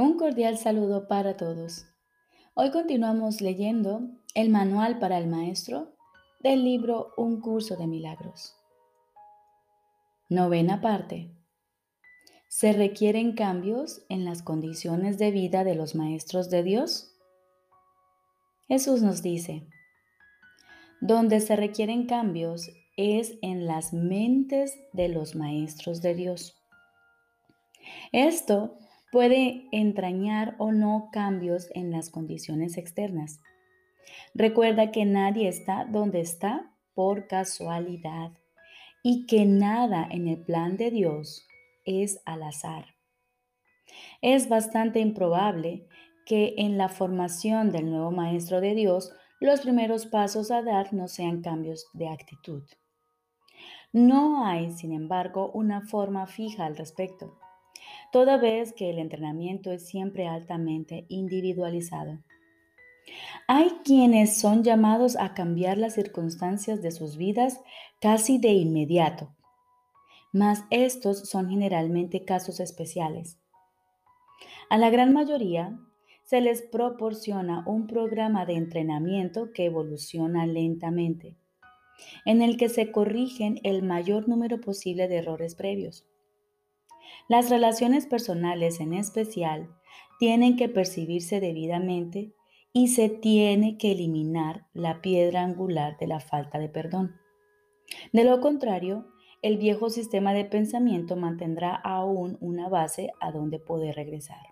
Un cordial saludo para todos. Hoy continuamos leyendo el Manual para el Maestro del libro Un Curso de Milagros. Novena parte. ¿Se requieren cambios en las condiciones de vida de los maestros de Dios? Jesús nos dice, donde se requieren cambios es en las mentes de los maestros de Dios. Esto puede entrañar o no cambios en las condiciones externas. Recuerda que nadie está donde está por casualidad y que nada en el plan de Dios es al azar. Es bastante improbable que en la formación del nuevo maestro de Dios los primeros pasos a dar no sean cambios de actitud. No hay, sin embargo, una forma fija al respecto toda vez que el entrenamiento es siempre altamente individualizado. Hay quienes son llamados a cambiar las circunstancias de sus vidas casi de inmediato, mas estos son generalmente casos especiales. A la gran mayoría se les proporciona un programa de entrenamiento que evoluciona lentamente, en el que se corrigen el mayor número posible de errores previos. Las relaciones personales en especial tienen que percibirse debidamente y se tiene que eliminar la piedra angular de la falta de perdón. De lo contrario, el viejo sistema de pensamiento mantendrá aún una base a donde poder regresar.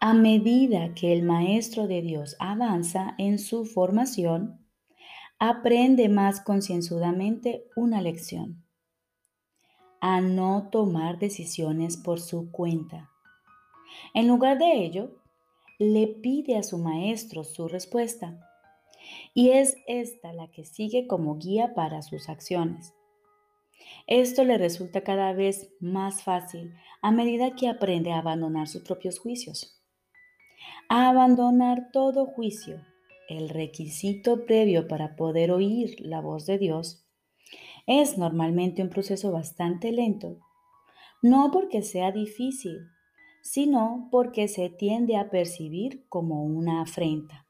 A medida que el Maestro de Dios avanza en su formación, aprende más concienzudamente una lección a no tomar decisiones por su cuenta. En lugar de ello, le pide a su maestro su respuesta. Y es esta la que sigue como guía para sus acciones. Esto le resulta cada vez más fácil a medida que aprende a abandonar sus propios juicios. A abandonar todo juicio, el requisito previo para poder oír la voz de Dios, es normalmente un proceso bastante lento, no porque sea difícil, sino porque se tiende a percibir como una afrenta.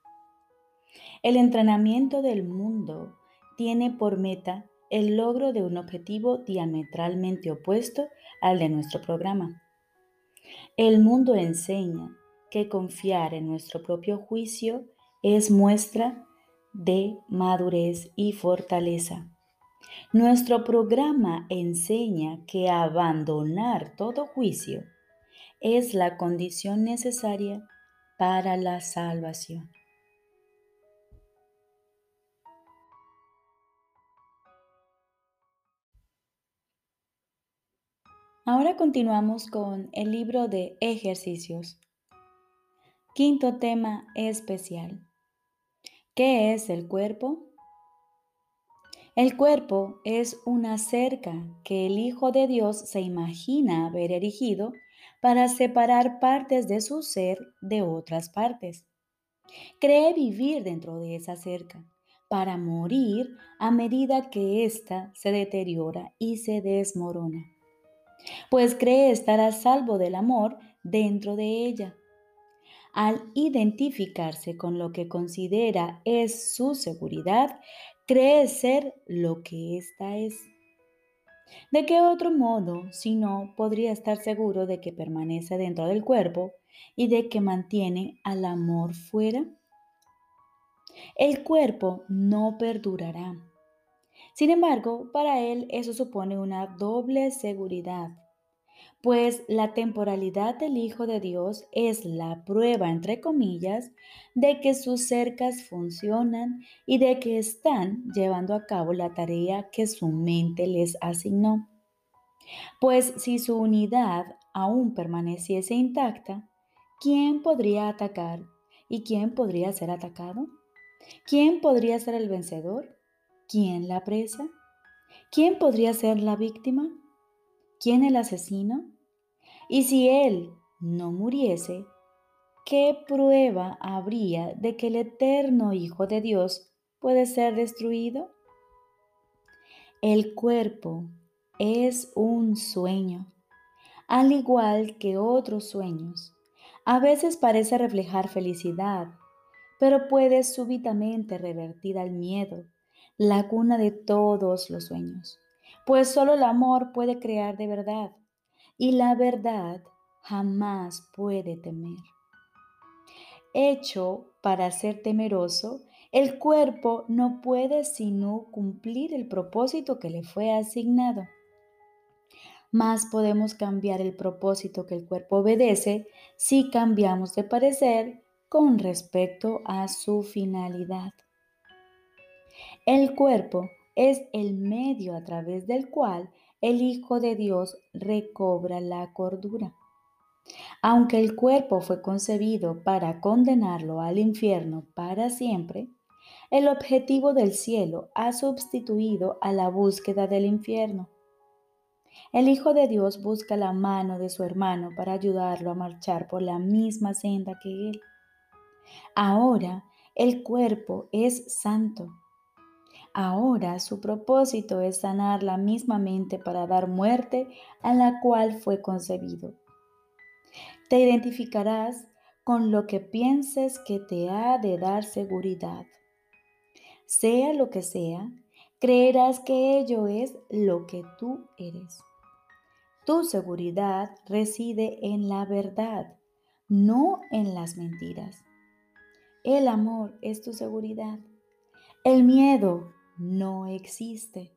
El entrenamiento del mundo tiene por meta el logro de un objetivo diametralmente opuesto al de nuestro programa. El mundo enseña que confiar en nuestro propio juicio es muestra de madurez y fortaleza. Nuestro programa enseña que abandonar todo juicio es la condición necesaria para la salvación. Ahora continuamos con el libro de ejercicios. Quinto tema especial. ¿Qué es el cuerpo? El cuerpo es una cerca que el Hijo de Dios se imagina haber erigido para separar partes de su ser de otras partes. Cree vivir dentro de esa cerca para morir a medida que ésta se deteriora y se desmorona. Pues cree estar a salvo del amor dentro de ella. Al identificarse con lo que considera es su seguridad, cree ser lo que ésta es. ¿De qué otro modo, si no, podría estar seguro de que permanece dentro del cuerpo y de que mantiene al amor fuera? El cuerpo no perdurará. Sin embargo, para él eso supone una doble seguridad pues la temporalidad del Hijo de Dios es la prueba, entre comillas, de que sus cercas funcionan y de que están llevando a cabo la tarea que su mente les asignó. Pues si su unidad aún permaneciese intacta, ¿quién podría atacar y quién podría ser atacado? ¿Quién podría ser el vencedor? ¿Quién la presa? ¿Quién podría ser la víctima? ¿Quién el asesino? Y si él no muriese, ¿qué prueba habría de que el eterno Hijo de Dios puede ser destruido? El cuerpo es un sueño. al igual que otros sueños. A veces parece reflejar felicidad, pero puede súbitamente revertir al miedo, la cuna de todos los sueños, pues solo el amor puede crear de verdad y la verdad jamás puede temer. Hecho para ser temeroso, el cuerpo no puede sino cumplir el propósito que le fue asignado. Más podemos cambiar el propósito que el cuerpo obedece si cambiamos de parecer con respecto a su finalidad. El cuerpo es el medio a través del cual el Hijo de Dios recobra la cordura. Aunque el cuerpo fue concebido para condenarlo al infierno para siempre, el objetivo del cielo ha sustituido a la búsqueda del infierno. El Hijo de Dios busca la mano de su hermano para ayudarlo a marchar por la misma senda que él. Ahora el cuerpo es santo Ahora su propósito es sanar la misma mente para dar muerte a la cual fue concebido. Te identificarás con lo que pienses que te ha de dar seguridad. Sea lo que sea, creerás que ello es lo que tú eres. Tu seguridad reside en la verdad, no en las mentiras. El amor es tu seguridad. El miedo no existe.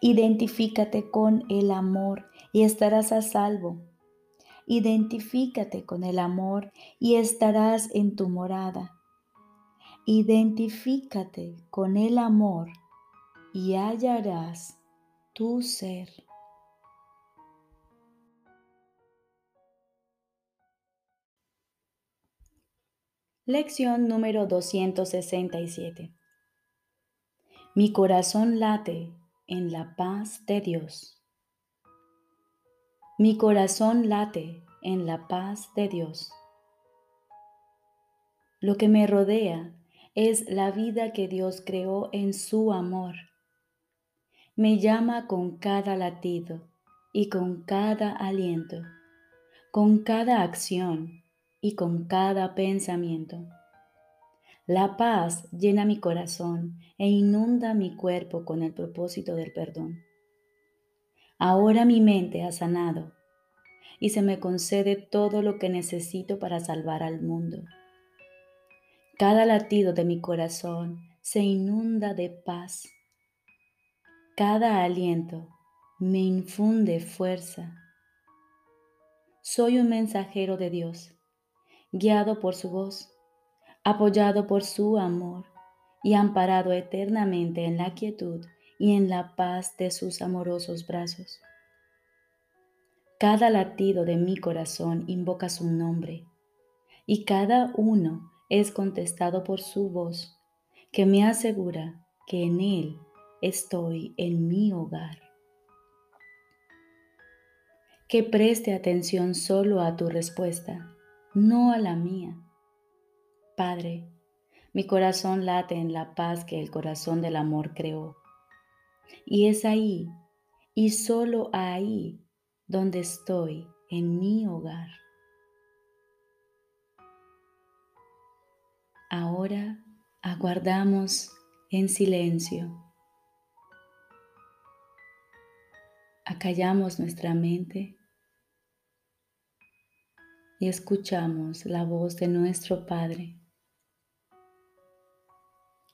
Identifícate con el amor y estarás a salvo. Identifícate con el amor y estarás en tu morada. Identifícate con el amor y hallarás tu ser. Lección número 267. Mi corazón late en la paz de Dios. Mi corazón late en la paz de Dios. Lo que me rodea es la vida que Dios creó en su amor. Me llama con cada latido y con cada aliento, con cada acción y con cada pensamiento. La paz llena mi corazón e inunda mi cuerpo con el propósito del perdón. Ahora mi mente ha sanado y se me concede todo lo que necesito para salvar al mundo. Cada latido de mi corazón se inunda de paz. Cada aliento me infunde fuerza. Soy un mensajero de Dios, guiado por su voz apoyado por su amor y amparado eternamente en la quietud y en la paz de sus amorosos brazos. Cada latido de mi corazón invoca su nombre y cada uno es contestado por su voz que me asegura que en él estoy en mi hogar. Que preste atención solo a tu respuesta, no a la mía Padre, mi corazón late en la paz que el corazón del amor creó. Y es ahí, y solo ahí, donde estoy en mi hogar. Ahora aguardamos en silencio. Acallamos nuestra mente y escuchamos la voz de nuestro Padre.